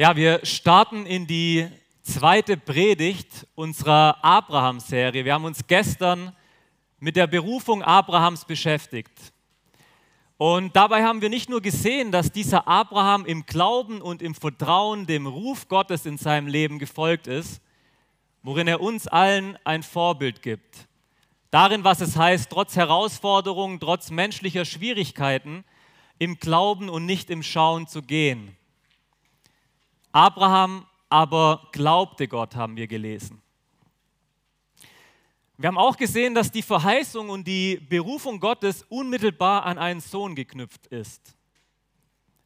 Ja, wir starten in die zweite Predigt unserer Abraham-Serie. Wir haben uns gestern mit der Berufung Abrahams beschäftigt. Und dabei haben wir nicht nur gesehen, dass dieser Abraham im Glauben und im Vertrauen dem Ruf Gottes in seinem Leben gefolgt ist, worin er uns allen ein Vorbild gibt. Darin, was es heißt, trotz Herausforderungen, trotz menschlicher Schwierigkeiten, im Glauben und nicht im Schauen zu gehen. Abraham aber glaubte Gott, haben wir gelesen. Wir haben auch gesehen, dass die Verheißung und die Berufung Gottes unmittelbar an einen Sohn geknüpft ist.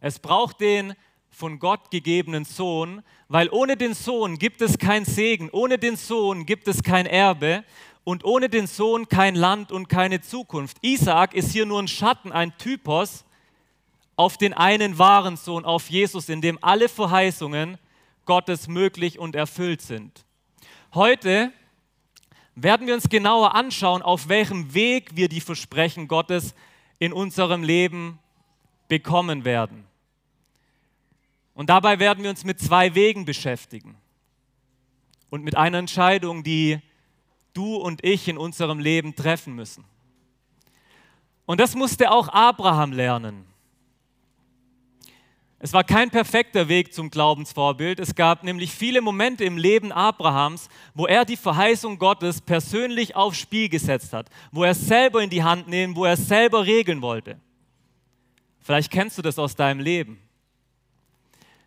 Es braucht den von Gott gegebenen Sohn, weil ohne den Sohn gibt es kein Segen, ohne den Sohn gibt es kein Erbe und ohne den Sohn kein Land und keine Zukunft. Isaac ist hier nur ein Schatten, ein Typos auf den einen wahren Sohn, auf Jesus, in dem alle Verheißungen Gottes möglich und erfüllt sind. Heute werden wir uns genauer anschauen, auf welchem Weg wir die Versprechen Gottes in unserem Leben bekommen werden. Und dabei werden wir uns mit zwei Wegen beschäftigen und mit einer Entscheidung, die du und ich in unserem Leben treffen müssen. Und das musste auch Abraham lernen. Es war kein perfekter Weg zum Glaubensvorbild. Es gab nämlich viele Momente im Leben Abrahams, wo er die Verheißung Gottes persönlich aufs Spiel gesetzt hat, wo er es selber in die Hand nehmen, wo er es selber regeln wollte. Vielleicht kennst du das aus deinem Leben.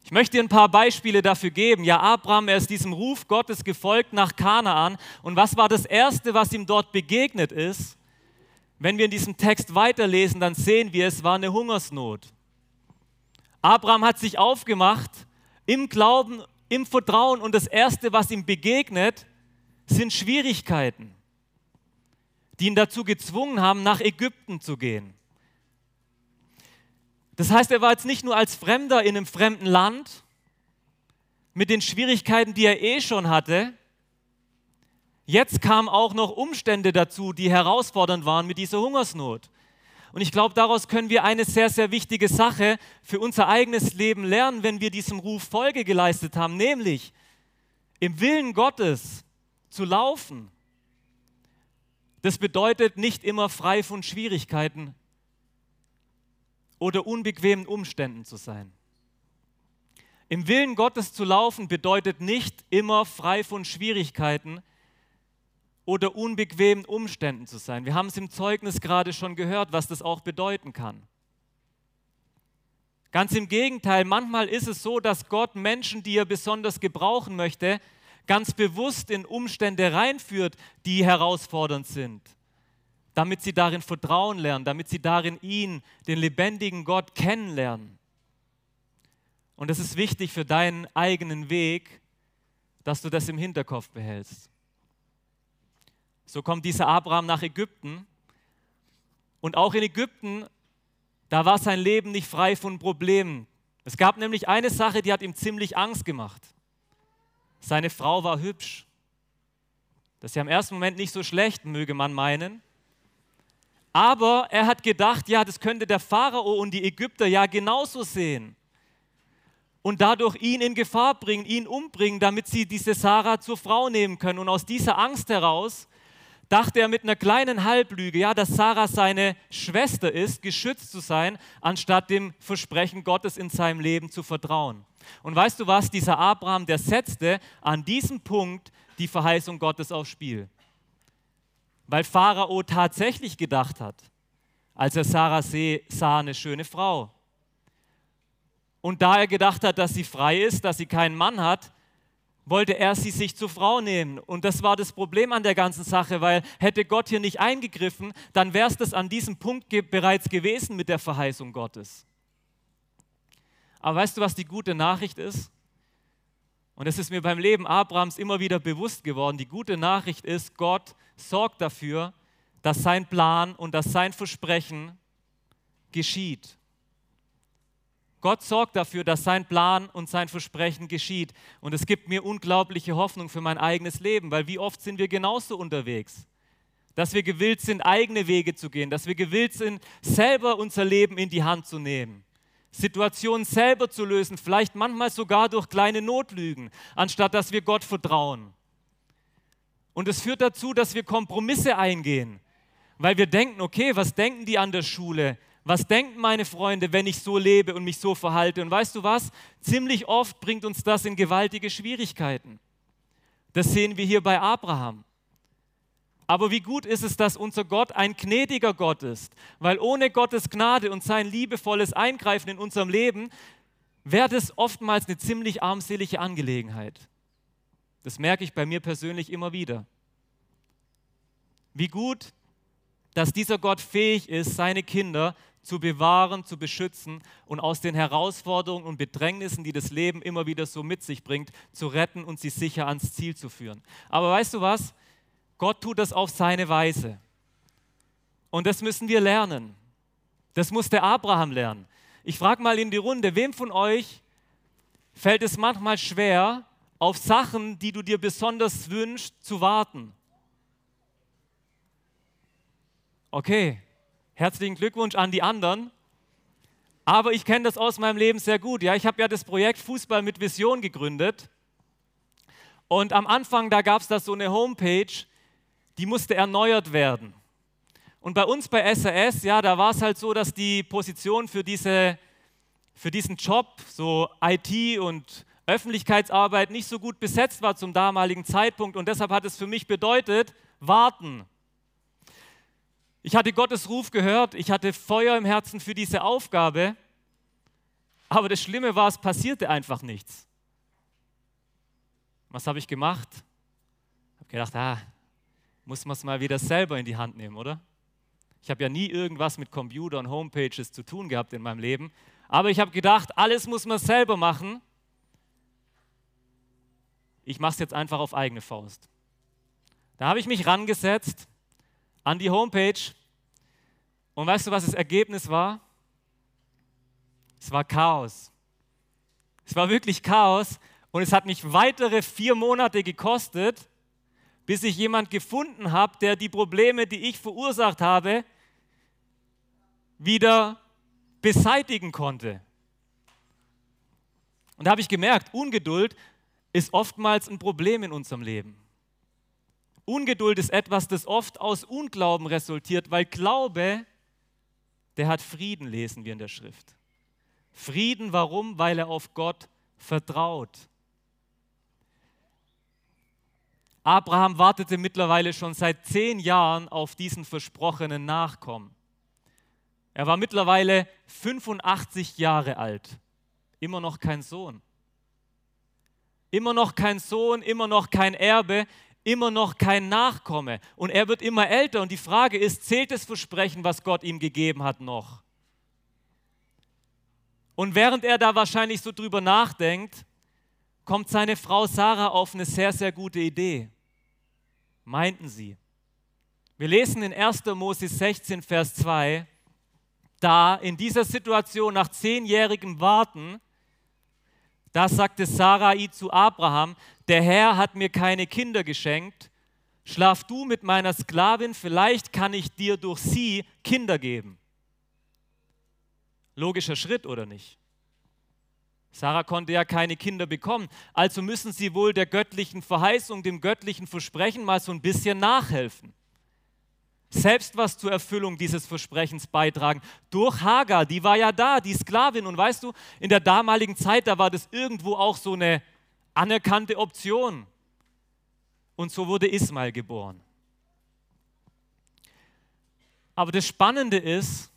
Ich möchte dir ein paar Beispiele dafür geben. Ja, Abraham, er ist diesem Ruf Gottes gefolgt nach Kanaan. Und was war das Erste, was ihm dort begegnet ist? Wenn wir in diesem Text weiterlesen, dann sehen wir, es war eine Hungersnot. Abraham hat sich aufgemacht im Glauben, im Vertrauen und das Erste, was ihm begegnet, sind Schwierigkeiten, die ihn dazu gezwungen haben, nach Ägypten zu gehen. Das heißt, er war jetzt nicht nur als Fremder in einem fremden Land mit den Schwierigkeiten, die er eh schon hatte. Jetzt kamen auch noch Umstände dazu, die herausfordernd waren mit dieser Hungersnot. Und ich glaube, daraus können wir eine sehr, sehr wichtige Sache für unser eigenes Leben lernen, wenn wir diesem Ruf Folge geleistet haben, nämlich im Willen Gottes zu laufen. Das bedeutet nicht immer frei von Schwierigkeiten oder unbequemen Umständen zu sein. Im Willen Gottes zu laufen bedeutet nicht immer frei von Schwierigkeiten oder unbequemen Umständen zu sein. Wir haben es im Zeugnis gerade schon gehört, was das auch bedeuten kann. Ganz im Gegenteil, manchmal ist es so, dass Gott Menschen, die er besonders gebrauchen möchte, ganz bewusst in Umstände reinführt, die herausfordernd sind, damit sie darin Vertrauen lernen, damit sie darin ihn, den lebendigen Gott, kennenlernen. Und es ist wichtig für deinen eigenen Weg, dass du das im Hinterkopf behältst. So kommt dieser Abraham nach Ägypten. Und auch in Ägypten, da war sein Leben nicht frei von Problemen. Es gab nämlich eine Sache, die hat ihm ziemlich Angst gemacht. Seine Frau war hübsch. Das ist ja im ersten Moment nicht so schlecht, möge man meinen. Aber er hat gedacht, ja, das könnte der Pharao und die Ägypter ja genauso sehen. Und dadurch ihn in Gefahr bringen, ihn umbringen, damit sie diese Sarah zur Frau nehmen können. Und aus dieser Angst heraus dachte er mit einer kleinen Halblüge, ja, dass Sarah seine Schwester ist, geschützt zu sein, anstatt dem Versprechen Gottes in seinem Leben zu vertrauen. Und weißt du was, dieser Abraham, der setzte an diesem Punkt die Verheißung Gottes aufs Spiel. Weil Pharao tatsächlich gedacht hat, als er Sarah sah, eine schöne Frau. Und da er gedacht hat, dass sie frei ist, dass sie keinen Mann hat, wollte er sie sich zur Frau nehmen. Und das war das Problem an der ganzen Sache, weil hätte Gott hier nicht eingegriffen, dann wäre es das an diesem Punkt ge bereits gewesen mit der Verheißung Gottes. Aber weißt du, was die gute Nachricht ist? Und es ist mir beim Leben Abrahams immer wieder bewusst geworden. Die gute Nachricht ist, Gott sorgt dafür, dass sein Plan und dass sein Versprechen geschieht. Gott sorgt dafür, dass sein Plan und sein Versprechen geschieht. Und es gibt mir unglaubliche Hoffnung für mein eigenes Leben, weil wie oft sind wir genauso unterwegs? Dass wir gewillt sind, eigene Wege zu gehen, dass wir gewillt sind, selber unser Leben in die Hand zu nehmen, Situationen selber zu lösen, vielleicht manchmal sogar durch kleine Notlügen, anstatt dass wir Gott vertrauen. Und es führt dazu, dass wir Kompromisse eingehen, weil wir denken, okay, was denken die an der Schule? Was denken meine Freunde, wenn ich so lebe und mich so verhalte? Und weißt du was? Ziemlich oft bringt uns das in gewaltige Schwierigkeiten. Das sehen wir hier bei Abraham. Aber wie gut ist es, dass unser Gott ein gnädiger Gott ist, weil ohne Gottes Gnade und sein liebevolles Eingreifen in unserem Leben wäre das oftmals eine ziemlich armselige Angelegenheit. Das merke ich bei mir persönlich immer wieder. Wie gut, dass dieser Gott fähig ist, seine Kinder zu bewahren, zu beschützen und aus den Herausforderungen und Bedrängnissen, die das Leben immer wieder so mit sich bringt, zu retten und sie sicher ans Ziel zu führen. Aber weißt du was? Gott tut das auf seine Weise. Und das müssen wir lernen. Das muss der Abraham lernen. Ich frage mal in die Runde, wem von euch fällt es manchmal schwer, auf Sachen, die du dir besonders wünschst, zu warten? Okay, herzlichen Glückwunsch an die anderen. Aber ich kenne das aus meinem Leben sehr gut. Ja, ich habe ja das Projekt Fußball mit Vision gegründet. Und am Anfang, da gab es da so eine Homepage, die musste erneuert werden. Und bei uns bei SAS, ja, da war es halt so, dass die Position für, diese, für diesen Job, so IT und Öffentlichkeitsarbeit, nicht so gut besetzt war zum damaligen Zeitpunkt. Und deshalb hat es für mich bedeutet, warten. Ich hatte Gottes Ruf gehört, ich hatte Feuer im Herzen für diese Aufgabe, aber das Schlimme war, es passierte einfach nichts. Was habe ich gemacht? Ich habe gedacht, ah, muss man es mal wieder selber in die Hand nehmen, oder? Ich habe ja nie irgendwas mit Computer und Homepages zu tun gehabt in meinem Leben, aber ich habe gedacht, alles muss man selber machen. Ich mache es jetzt einfach auf eigene Faust. Da habe ich mich rangesetzt an die Homepage und weißt du, was das Ergebnis war? Es war Chaos. Es war wirklich Chaos und es hat mich weitere vier Monate gekostet, bis ich jemand gefunden habe, der die Probleme, die ich verursacht habe, wieder beseitigen konnte. Und da habe ich gemerkt, Ungeduld ist oftmals ein Problem in unserem Leben. Ungeduld ist etwas, das oft aus Unglauben resultiert, weil Glaube, der hat Frieden, lesen wir in der Schrift. Frieden, warum? Weil er auf Gott vertraut. Abraham wartete mittlerweile schon seit zehn Jahren auf diesen versprochenen Nachkommen. Er war mittlerweile 85 Jahre alt, immer noch kein Sohn. Immer noch kein Sohn, immer noch kein Erbe, immer noch kein Nachkomme. Und er wird immer älter. Und die Frage ist, zählt das Versprechen, was Gott ihm gegeben hat, noch? Und während er da wahrscheinlich so drüber nachdenkt, kommt seine Frau Sarah auf eine sehr, sehr gute Idee meinten sie. Wir lesen in 1. Mose 16, Vers 2, da in dieser Situation nach zehnjährigem Warten, da sagte Sarai zu Abraham, der Herr hat mir keine Kinder geschenkt, schlaf du mit meiner Sklavin, vielleicht kann ich dir durch sie Kinder geben. Logischer Schritt oder nicht? Sarah konnte ja keine Kinder bekommen, also müssen sie wohl der göttlichen Verheißung, dem göttlichen Versprechen mal so ein bisschen nachhelfen. Selbst was zur Erfüllung dieses Versprechens beitragen. Durch Hagar, die war ja da, die Sklavin. Und weißt du, in der damaligen Zeit, da war das irgendwo auch so eine anerkannte Option. Und so wurde Ismael geboren. Aber das Spannende ist,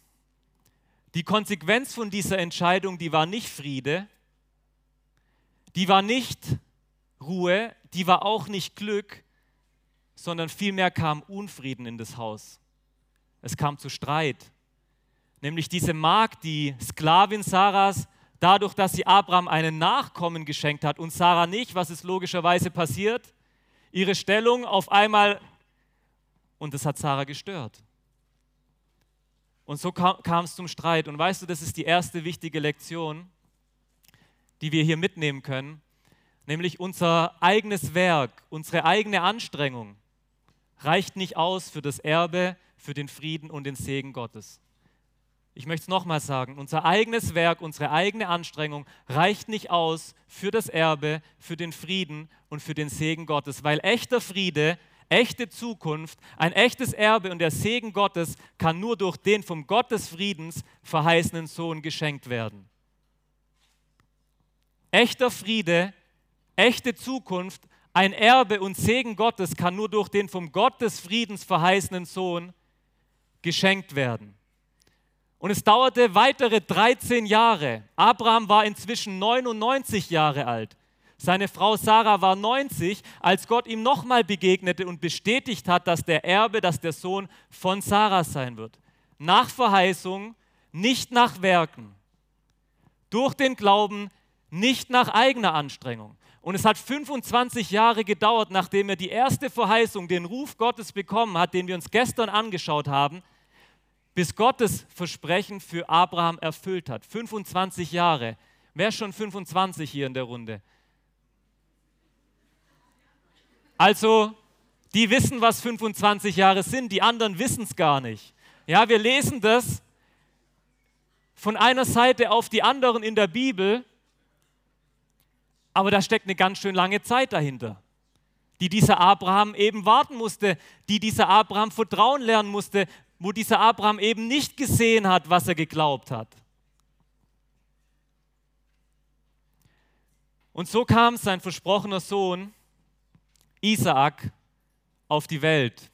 die Konsequenz von dieser Entscheidung, die war nicht Friede, die war nicht Ruhe, die war auch nicht Glück, sondern vielmehr kam Unfrieden in das Haus. Es kam zu Streit. Nämlich diese Magd, die Sklavin Sarahs, dadurch, dass sie Abraham einen Nachkommen geschenkt hat und Sarah nicht, was ist logischerweise passiert? Ihre Stellung auf einmal, und das hat Sarah gestört. Und so kam es zum Streit. Und weißt du, das ist die erste wichtige Lektion die wir hier mitnehmen können, nämlich unser eigenes Werk, unsere eigene Anstrengung reicht nicht aus für das Erbe, für den Frieden und den Segen Gottes. Ich möchte es nochmal sagen, unser eigenes Werk, unsere eigene Anstrengung reicht nicht aus für das Erbe, für den Frieden und für den Segen Gottes, weil echter Friede, echte Zukunft, ein echtes Erbe und der Segen Gottes kann nur durch den vom Gott des Friedens verheißenen Sohn geschenkt werden. Echter Friede, echte Zukunft, ein Erbe und Segen Gottes kann nur durch den vom Gott des Friedens verheißenen Sohn geschenkt werden. Und es dauerte weitere 13 Jahre. Abraham war inzwischen 99 Jahre alt. Seine Frau Sarah war 90, als Gott ihm nochmal begegnete und bestätigt hat, dass der Erbe, dass der Sohn von Sarah sein wird. Nach Verheißung, nicht nach Werken. Durch den Glauben, nicht nach eigener Anstrengung. Und es hat 25 Jahre gedauert, nachdem er die erste Verheißung, den Ruf Gottes bekommen hat, den wir uns gestern angeschaut haben, bis Gottes Versprechen für Abraham erfüllt hat. 25 Jahre. Wer ist schon 25 hier in der Runde? Also, die wissen, was 25 Jahre sind, die anderen wissen es gar nicht. Ja, wir lesen das von einer Seite auf die anderen in der Bibel, aber da steckt eine ganz schön lange Zeit dahinter, die dieser Abraham eben warten musste, die dieser Abraham Vertrauen lernen musste, wo dieser Abraham eben nicht gesehen hat, was er geglaubt hat. Und so kam sein versprochener Sohn Isaak auf die Welt.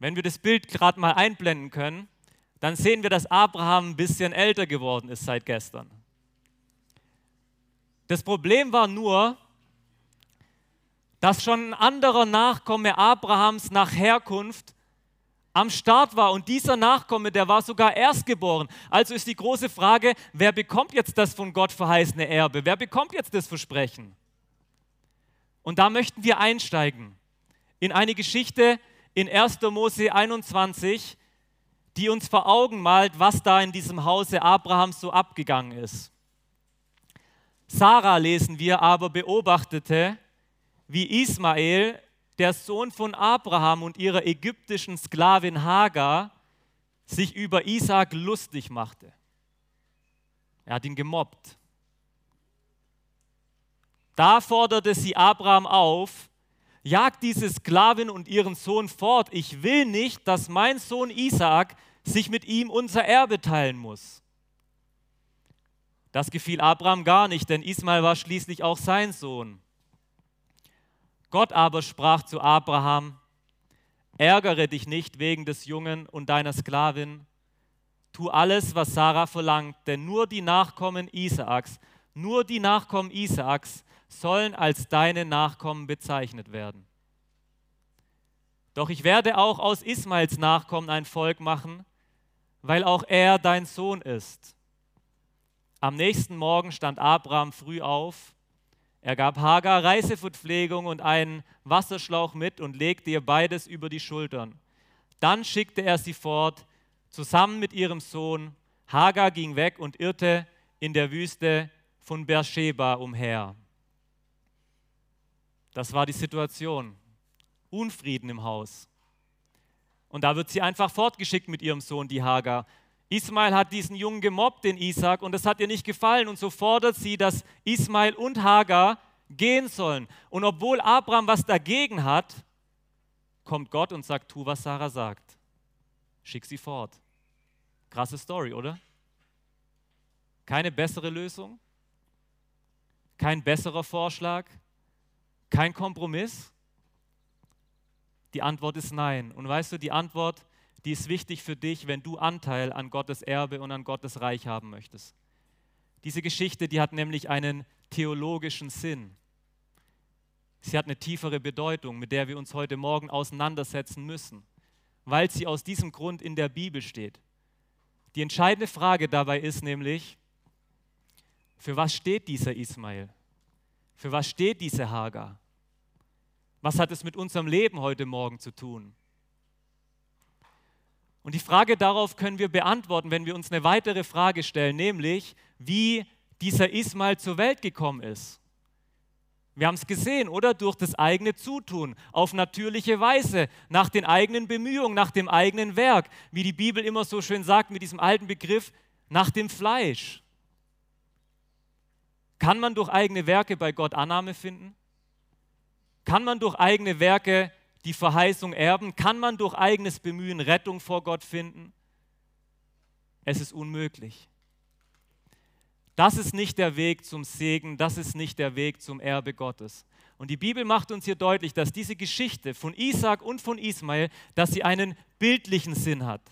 Wenn wir das Bild gerade mal einblenden können, dann sehen wir, dass Abraham ein bisschen älter geworden ist seit gestern. Das Problem war nur, dass schon ein anderer Nachkomme Abrahams nach Herkunft am Start war und dieser Nachkomme, der war sogar erstgeboren. Also ist die große Frage, wer bekommt jetzt das von Gott verheißene Erbe? Wer bekommt jetzt das Versprechen? Und da möchten wir einsteigen in eine Geschichte in 1. Mose 21, die uns vor Augen malt, was da in diesem Hause Abrahams so abgegangen ist. Sarah, lesen wir, aber beobachtete, wie Ismael der Sohn von Abraham und ihrer ägyptischen Sklavin Hagar, sich über Isaac lustig machte. Er hat ihn gemobbt. Da forderte sie Abraham auf, jagt diese Sklavin und ihren Sohn fort. Ich will nicht, dass mein Sohn Isaac sich mit ihm unser Erbe teilen muss. Das gefiel Abraham gar nicht, denn Ismael war schließlich auch sein Sohn. Gott aber sprach zu Abraham, ärgere dich nicht wegen des Jungen und deiner Sklavin, tu alles, was Sarah verlangt, denn nur die Nachkommen Isaaks, nur die Nachkommen Isaaks sollen als deine Nachkommen bezeichnet werden. Doch ich werde auch aus Ismaels Nachkommen ein Volk machen, weil auch er dein Sohn ist. Am nächsten Morgen stand Abraham früh auf, er gab Hagar Reiseverpflegung und einen Wasserschlauch mit und legte ihr beides über die Schultern. Dann schickte er sie fort, zusammen mit ihrem Sohn. Hagar ging weg und irrte in der Wüste von Beersheba umher. Das war die Situation. Unfrieden im Haus. Und da wird sie einfach fortgeschickt mit ihrem Sohn, die Hagar. Ismael hat diesen Jungen gemobbt, den Isaac, und das hat ihr nicht gefallen. Und so fordert sie, dass Ismael und Hagar gehen sollen. Und obwohl Abraham was dagegen hat, kommt Gott und sagt, tu, was Sarah sagt. Schick sie fort. Krasse Story, oder? Keine bessere Lösung? Kein besserer Vorschlag? Kein Kompromiss? Die Antwort ist nein. Und weißt du, die Antwort ist, die ist wichtig für dich, wenn du Anteil an Gottes Erbe und an Gottes Reich haben möchtest. Diese Geschichte, die hat nämlich einen theologischen Sinn. Sie hat eine tiefere Bedeutung, mit der wir uns heute Morgen auseinandersetzen müssen, weil sie aus diesem Grund in der Bibel steht. Die entscheidende Frage dabei ist nämlich, für was steht dieser Ismael? Für was steht diese Hagar? Was hat es mit unserem Leben heute Morgen zu tun? Und die Frage darauf können wir beantworten, wenn wir uns eine weitere Frage stellen, nämlich wie dieser Ismail zur Welt gekommen ist. Wir haben es gesehen, oder? Durch das eigene Zutun, auf natürliche Weise, nach den eigenen Bemühungen, nach dem eigenen Werk. Wie die Bibel immer so schön sagt mit diesem alten Begriff, nach dem Fleisch. Kann man durch eigene Werke bei Gott Annahme finden? Kann man durch eigene Werke die Verheißung erben? Kann man durch eigenes Bemühen Rettung vor Gott finden? Es ist unmöglich. Das ist nicht der Weg zum Segen, das ist nicht der Weg zum Erbe Gottes. Und die Bibel macht uns hier deutlich, dass diese Geschichte von Isaac und von Ismael, dass sie einen bildlichen Sinn hat.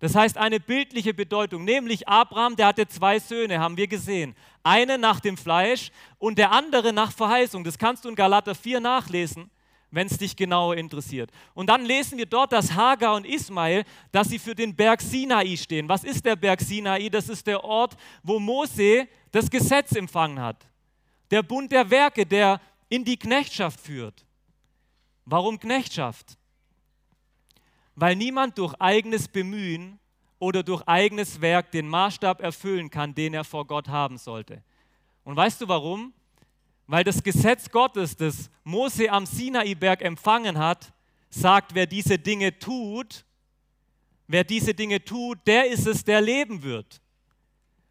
Das heißt eine bildliche Bedeutung, nämlich Abraham, der hatte zwei Söhne, haben wir gesehen. Eine nach dem Fleisch und der andere nach Verheißung. Das kannst du in Galater 4 nachlesen, wenn es dich genauer interessiert. Und dann lesen wir dort, dass Hagar und Ismael, dass sie für den Berg Sinai stehen. Was ist der Berg Sinai? Das ist der Ort, wo Mose das Gesetz empfangen hat. Der Bund der Werke, der in die Knechtschaft führt. Warum Knechtschaft? weil niemand durch eigenes Bemühen oder durch eigenes Werk den Maßstab erfüllen kann, den er vor Gott haben sollte. Und weißt du warum? Weil das Gesetz Gottes, das Mose am Sinaiberg empfangen hat, sagt, wer diese Dinge tut, wer diese Dinge tut, der ist es, der leben wird.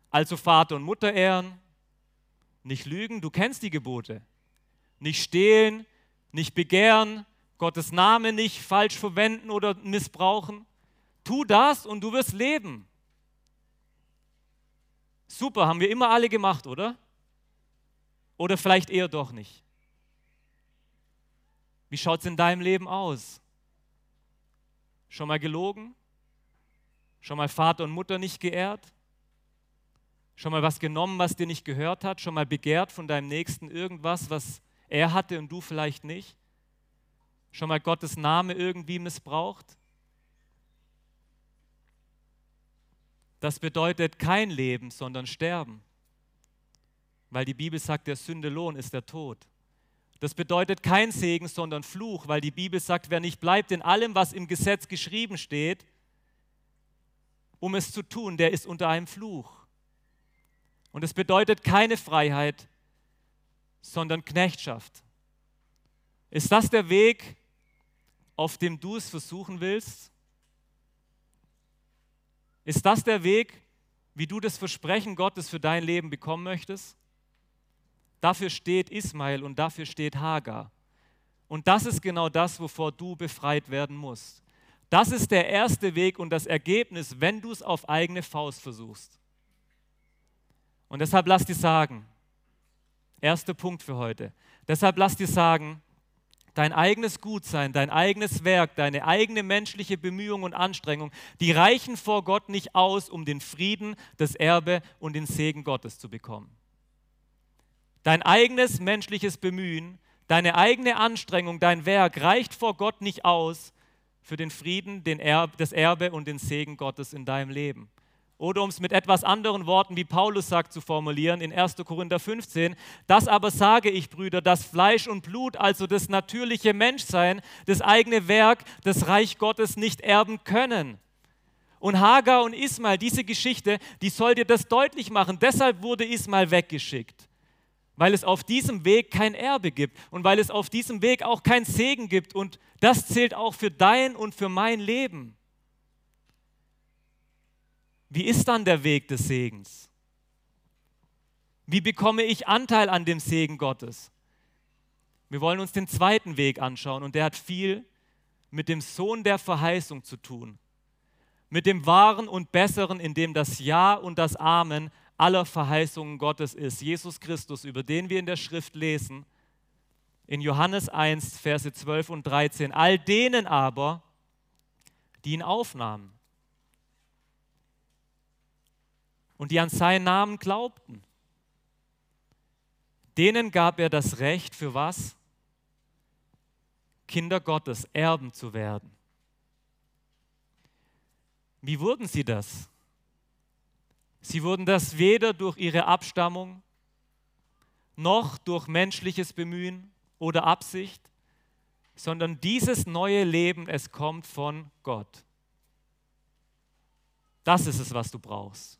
Also Vater und Mutter ehren, nicht lügen, du kennst die Gebote. Nicht stehlen, nicht begehren, Gottes Name nicht falsch verwenden oder missbrauchen. Tu das und du wirst leben. Super, haben wir immer alle gemacht, oder? Oder vielleicht eher doch nicht. Wie schaut es in deinem Leben aus? Schon mal gelogen? Schon mal Vater und Mutter nicht geehrt? Schon mal was genommen, was dir nicht gehört hat? Schon mal begehrt von deinem Nächsten irgendwas, was er hatte und du vielleicht nicht? Schon mal Gottes Name irgendwie missbraucht? Das bedeutet kein Leben, sondern Sterben. Weil die Bibel sagt, der Sündelohn ist der Tod. Das bedeutet kein Segen, sondern Fluch, weil die Bibel sagt, wer nicht bleibt in allem, was im Gesetz geschrieben steht, um es zu tun, der ist unter einem Fluch. Und es bedeutet keine Freiheit, sondern Knechtschaft. Ist das der Weg, auf dem du es versuchen willst? Ist das der Weg, wie du das Versprechen Gottes für dein Leben bekommen möchtest? Dafür steht Ismael und dafür steht Hagar. Und das ist genau das, wovor du befreit werden musst. Das ist der erste Weg und das Ergebnis, wenn du es auf eigene Faust versuchst. Und deshalb lass dir sagen, erster Punkt für heute, deshalb lass dir sagen, dein eigenes Gutsein, dein eigenes Werk, deine eigene menschliche Bemühung und Anstrengung, die reichen vor Gott nicht aus, um den Frieden, das Erbe und den Segen Gottes zu bekommen. Dein eigenes menschliches Bemühen, deine eigene Anstrengung, dein Werk reicht vor Gott nicht aus für den Frieden, den Erb, das Erbe und den Segen Gottes in deinem Leben. Oder um es mit etwas anderen Worten, wie Paulus sagt, zu formulieren in 1. Korinther 15, das aber sage ich, Brüder, dass Fleisch und Blut, also das natürliche Menschsein, das eigene Werk, das Reich Gottes nicht erben können. Und Hagar und Ismael, diese Geschichte, die soll dir das deutlich machen. Deshalb wurde Ismael weggeschickt. Weil es auf diesem Weg kein Erbe gibt und weil es auf diesem Weg auch kein Segen gibt. Und das zählt auch für dein und für mein Leben. Wie ist dann der Weg des Segens? Wie bekomme ich Anteil an dem Segen Gottes? Wir wollen uns den zweiten Weg anschauen und der hat viel mit dem Sohn der Verheißung zu tun. Mit dem Wahren und Besseren, in dem das Ja und das Amen aller Verheißungen Gottes ist. Jesus Christus, über den wir in der Schrift lesen, in Johannes 1, Verse 12 und 13. All denen aber, die ihn aufnahmen und die an seinen Namen glaubten. Denen gab er das Recht für was? Kinder Gottes, Erben zu werden. Wie wurden sie das? Sie wurden das weder durch ihre Abstammung noch durch menschliches Bemühen oder Absicht, sondern dieses neue Leben, es kommt von Gott. Das ist es, was du brauchst.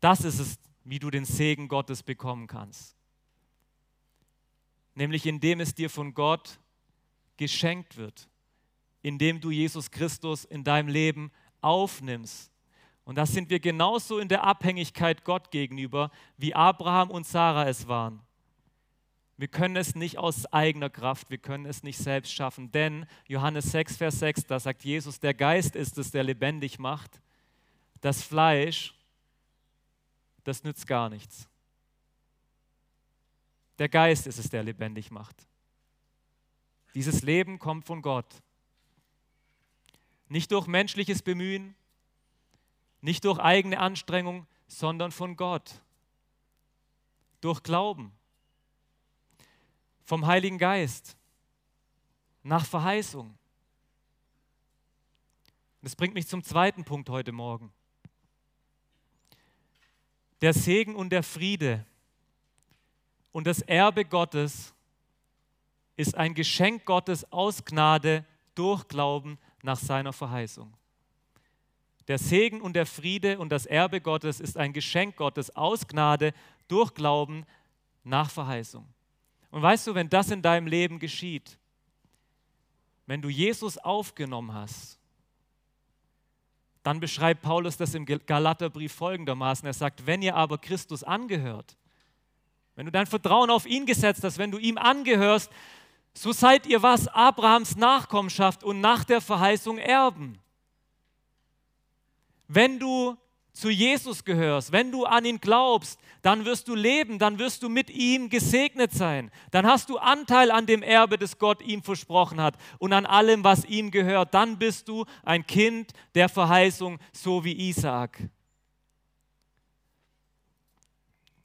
Das ist es, wie du den Segen Gottes bekommen kannst. Nämlich indem es dir von Gott geschenkt wird, indem du Jesus Christus in deinem Leben aufnimmst. Und da sind wir genauso in der Abhängigkeit Gott gegenüber, wie Abraham und Sarah es waren. Wir können es nicht aus eigener Kraft, wir können es nicht selbst schaffen, denn Johannes 6, Vers 6, da sagt Jesus, der Geist ist es, der lebendig macht. Das Fleisch, das nützt gar nichts. Der Geist ist es, der lebendig macht. Dieses Leben kommt von Gott. Nicht durch menschliches Bemühen, nicht durch eigene Anstrengung, sondern von Gott. Durch Glauben. Vom Heiligen Geist. Nach Verheißung. Das bringt mich zum zweiten Punkt heute Morgen. Der Segen und der Friede und das Erbe Gottes ist ein Geschenk Gottes aus Gnade durch Glauben nach seiner Verheißung. Der Segen und der Friede und das Erbe Gottes ist ein Geschenk Gottes aus Gnade durch Glauben nach Verheißung. Und weißt du, wenn das in deinem Leben geschieht, wenn du Jesus aufgenommen hast, dann beschreibt Paulus das im Galaterbrief folgendermaßen. Er sagt, wenn ihr aber Christus angehört, wenn du dein Vertrauen auf ihn gesetzt hast, wenn du ihm angehörst, so seid ihr was? Abrahams Nachkommenschaft und nach der Verheißung Erben. Wenn du zu Jesus gehörst, wenn du an ihn glaubst, dann wirst du leben, dann wirst du mit ihm gesegnet sein. Dann hast du Anteil an dem Erbe, das Gott ihm versprochen hat und an allem, was ihm gehört. Dann bist du ein Kind der Verheißung, so wie Isaak.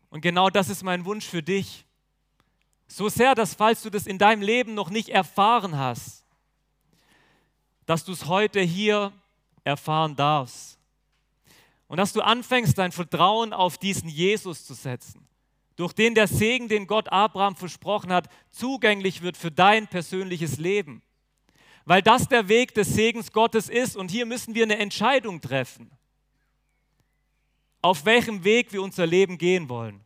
Und genau das ist mein Wunsch für dich. So sehr, dass falls du das in deinem Leben noch nicht erfahren hast, dass du es heute hier erfahren darfst. Und dass du anfängst, dein Vertrauen auf diesen Jesus zu setzen, durch den der Segen, den Gott Abraham versprochen hat, zugänglich wird für dein persönliches Leben. Weil das der Weg des Segens Gottes ist und hier müssen wir eine Entscheidung treffen, auf welchem Weg wir unser Leben gehen wollen.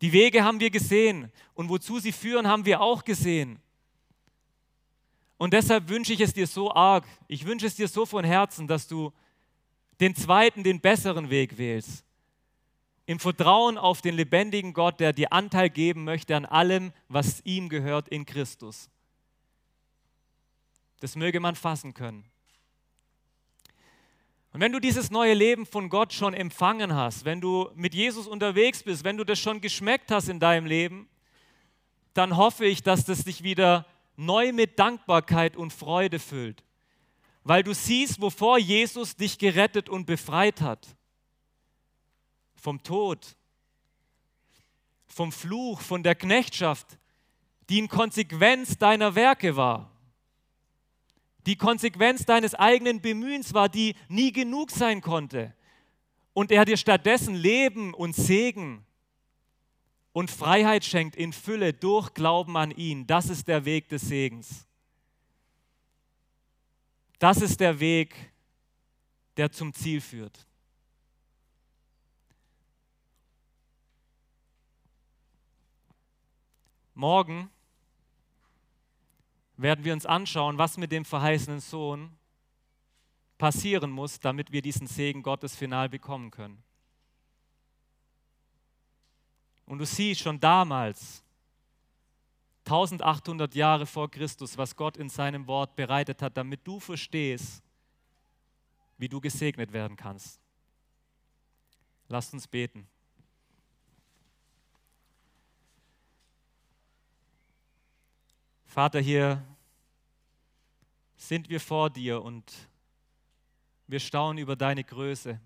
Die Wege haben wir gesehen und wozu sie führen, haben wir auch gesehen. Und deshalb wünsche ich es dir so arg, ich wünsche es dir so von Herzen, dass du den zweiten, den besseren Weg wählst. Im Vertrauen auf den lebendigen Gott, der dir Anteil geben möchte an allem, was ihm gehört in Christus. Das möge man fassen können. Und wenn du dieses neue Leben von Gott schon empfangen hast, wenn du mit Jesus unterwegs bist, wenn du das schon geschmeckt hast in deinem Leben, dann hoffe ich, dass das dich wieder neu mit Dankbarkeit und Freude füllt, weil du siehst, wovor Jesus dich gerettet und befreit hat. Vom Tod, vom Fluch, von der Knechtschaft, die in Konsequenz deiner Werke war die Konsequenz deines eigenen Bemühens war, die nie genug sein konnte. Und er dir stattdessen Leben und Segen und Freiheit schenkt in Fülle durch Glauben an ihn. Das ist der Weg des Segens. Das ist der Weg, der zum Ziel führt. Morgen werden wir uns anschauen, was mit dem verheißenen Sohn passieren muss, damit wir diesen Segen Gottes final bekommen können. Und du siehst schon damals, 1800 Jahre vor Christus, was Gott in seinem Wort bereitet hat, damit du verstehst, wie du gesegnet werden kannst. Lasst uns beten. Vater, hier sind wir vor dir und wir staunen über deine Größe.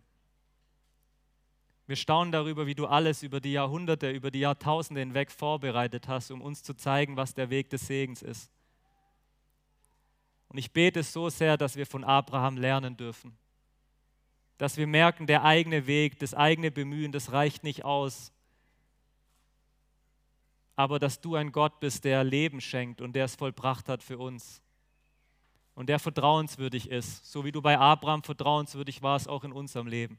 Wir staunen darüber, wie du alles über die Jahrhunderte, über die Jahrtausende hinweg vorbereitet hast, um uns zu zeigen, was der Weg des Segens ist. Und ich bete so sehr, dass wir von Abraham lernen dürfen. Dass wir merken, der eigene Weg, das eigene Bemühen, das reicht nicht aus aber dass du ein Gott bist, der Leben schenkt und der es vollbracht hat für uns. Und der vertrauenswürdig ist, so wie du bei Abraham vertrauenswürdig warst, auch in unserem Leben.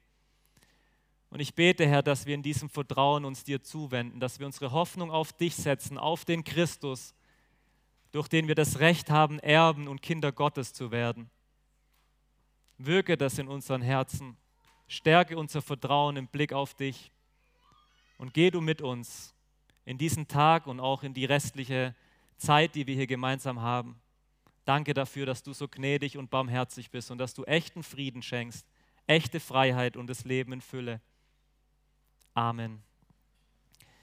Und ich bete, Herr, dass wir in diesem Vertrauen uns dir zuwenden, dass wir unsere Hoffnung auf dich setzen, auf den Christus, durch den wir das Recht haben, Erben und Kinder Gottes zu werden. Wirke das in unseren Herzen. Stärke unser Vertrauen im Blick auf dich. Und geh du mit uns in diesen Tag und auch in die restliche Zeit, die wir hier gemeinsam haben. Danke dafür, dass du so gnädig und barmherzig bist und dass du echten Frieden schenkst, echte Freiheit und das Leben in Fülle. Amen.